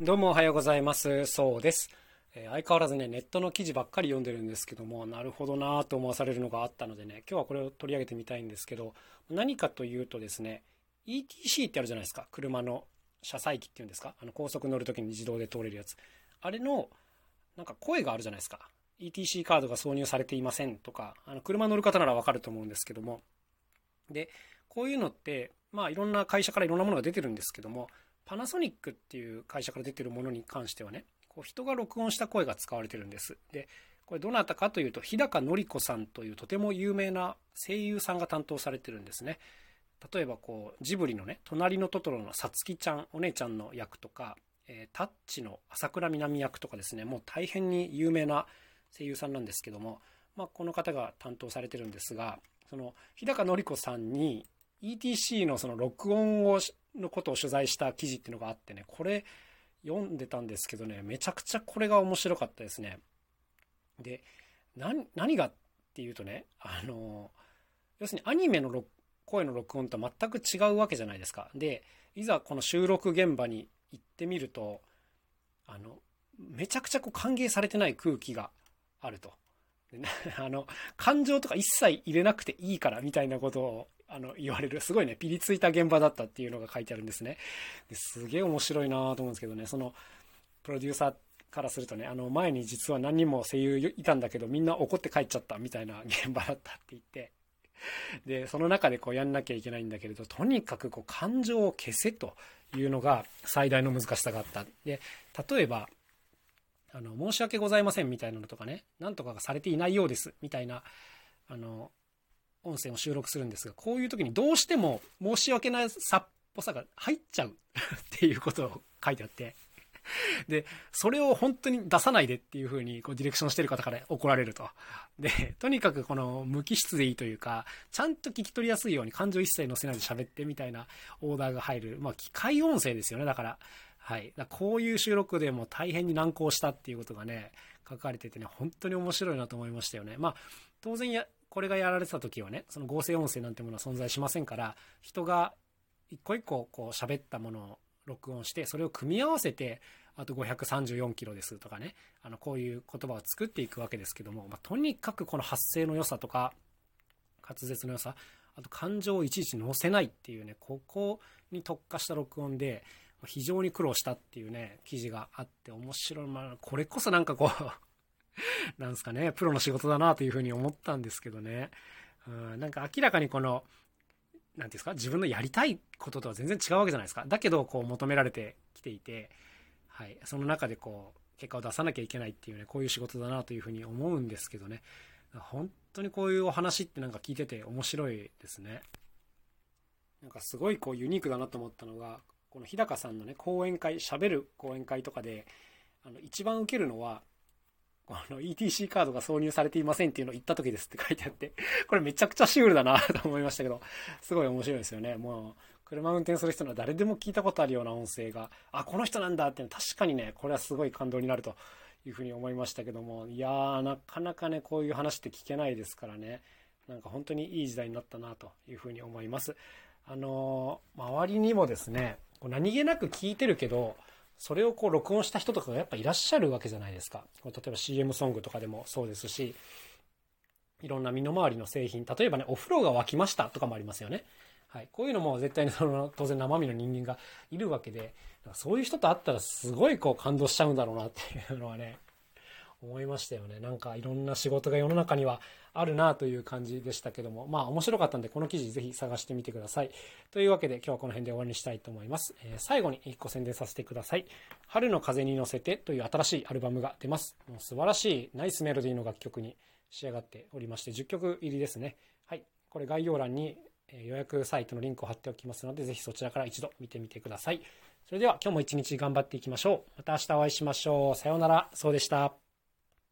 どうもおはようございます。そうです。えー、相変わらずね、ネットの記事ばっかり読んでるんですけども、なるほどなぁと思わされるのがあったのでね、今日はこれを取り上げてみたいんですけど、何かというとですね、ETC ってあるじゃないですか。車の車載機っていうんですか。あの高速乗るときに自動で通れるやつ。あれの、なんか声があるじゃないですか。ETC カードが挿入されていませんとか、あの車乗る方ならわかると思うんですけども。で、こういうのって、まあいろんな会社からいろんなものが出てるんですけども、パナソニックっていう会社から出てるものに関してはね、こう人が録音した声が使われてるんです。で、これどなたかというと、日高のり子さんというとても有名な声優さんが担当されてるんですね。例えばこう、ジブリのね、隣のトトロのさつきちゃん、お姉ちゃんの役とか、えー、タッチの朝倉みなみ役とかですね、もう大変に有名な声優さんなんですけども、まあ、この方が担当されてるんですが、その日高のり子さんに ETC のその録音をのことを取材した記事っていうのがあってね、これ読んでたんですけどね、めちゃくちゃこれが面白かったですね。で、何がっていうとね、あの、要するにアニメの声の録音と全く違うわけじゃないですか。で、いざこの収録現場に行ってみると、あの、めちゃくちゃこう歓迎されてない空気があると。あの、感情とか一切入れなくていいからみたいなことをあの、言われる、すごいね、ピリついた現場だったっていうのが書いてあるんですね。ですげえ面白いなと思うんですけどね、その、プロデューサーからするとね、あの、前に実は何人も声優いたんだけど、みんな怒って帰っちゃったみたいな現場だったって言って、で、その中でこうやんなきゃいけないんだけれど、とにかくこう感情を消せというのが最大の難しさがあった。で、例えば、あの、申し訳ございませんみたいなのとかね、なんとかがされていないようですみたいな、あの、音声を収録するんですが、こういう時にどうしても申し訳ないさっぽさが入っちゃうっていうことを書いてあって、で、それを本当に出さないでっていう風にこうディレクションしてる方から怒られると。で、とにかくこの無機質でいいというか、ちゃんと聞き取りやすいように感情一切乗せないで喋ってみたいなオーダーが入る。まあ機械音声ですよね、だから。はい。だこういう収録でも大変に難航したっていうことがね、書かれててね、本当に面白いなと思いましたよね。まあ、当然や、これがやられてた時はね、その合成音声なんてものは存在しませんから、人が一個一個こう喋ったものを録音して、それを組み合わせて、あと534キロですとかね、あの、こういう言葉を作っていくわけですけども、まあ、とにかくこの発声の良さとか、滑舌の良さ、あと感情をいちいち乗せないっていうね、ここに特化した録音で、非常に苦労したっていうね、記事があって面白い。まあ、これこそなんかこう なんですかね、プロの仕事だなというふうに思ったんですけどね。うん、なんか明らかにこの、何ていうんですか、自分のやりたいこととは全然違うわけじゃないですか。だけど、こう求められてきていて、はい、その中でこう、結果を出さなきゃいけないっていうね、こういう仕事だなというふうに思うんですけどね。本当にこういうお話ってなんか聞いてて面白いですね。なんかすごいこうユニークだなと思ったのが、この日高さんのね、講演会、喋る講演会とかで、あの、一番受けるのは、あの、ETC カードが挿入されていませんっていうのを言った時ですって書いてあって、これめちゃくちゃシュールだなと思いましたけど、すごい面白いですよね。もう、車運転する人の誰でも聞いたことあるような音声が、あ、この人なんだってのは確かにね、これはすごい感動になるというふうに思いましたけども、いやー、なかなかね、こういう話って聞けないですからね、なんか本当にいい時代になったなというふうに思います。あのー、周りにもですね、何気なく聞いてるけど、それをこう録音した人とかがやっぱいらっしゃるわけじゃないですか。例えば CM ソングとかでもそうですし、いろんな身の回りの製品、例えばね、お風呂が沸きましたとかもありますよね。はい。こういうのも絶対にその、当然生身の人間がいるわけで、そういう人と会ったらすごいこう感動しちゃうんだろうなっていうのはね、思いましたよね。なんかいろんな仕事が世の中にはあるなという感じでしたけども、まあ面白かったんでこの記事ぜひ探してみてください。というわけで今日はこの辺で終わりにしたいと思います。えー、最後に1個宣伝させてください。春の風に乗せてという新しいアルバムが出ます。もう素晴らしいナイスメロディーの楽曲に仕上がっておりまして10曲入りですね。はい。これ概要欄に予約サイトのリンクを貼っておきますので、ぜひそちらから一度見てみてください。それでは今日も一日頑張っていきましょう。また明日お会いしましょう。さようなら。そうでした。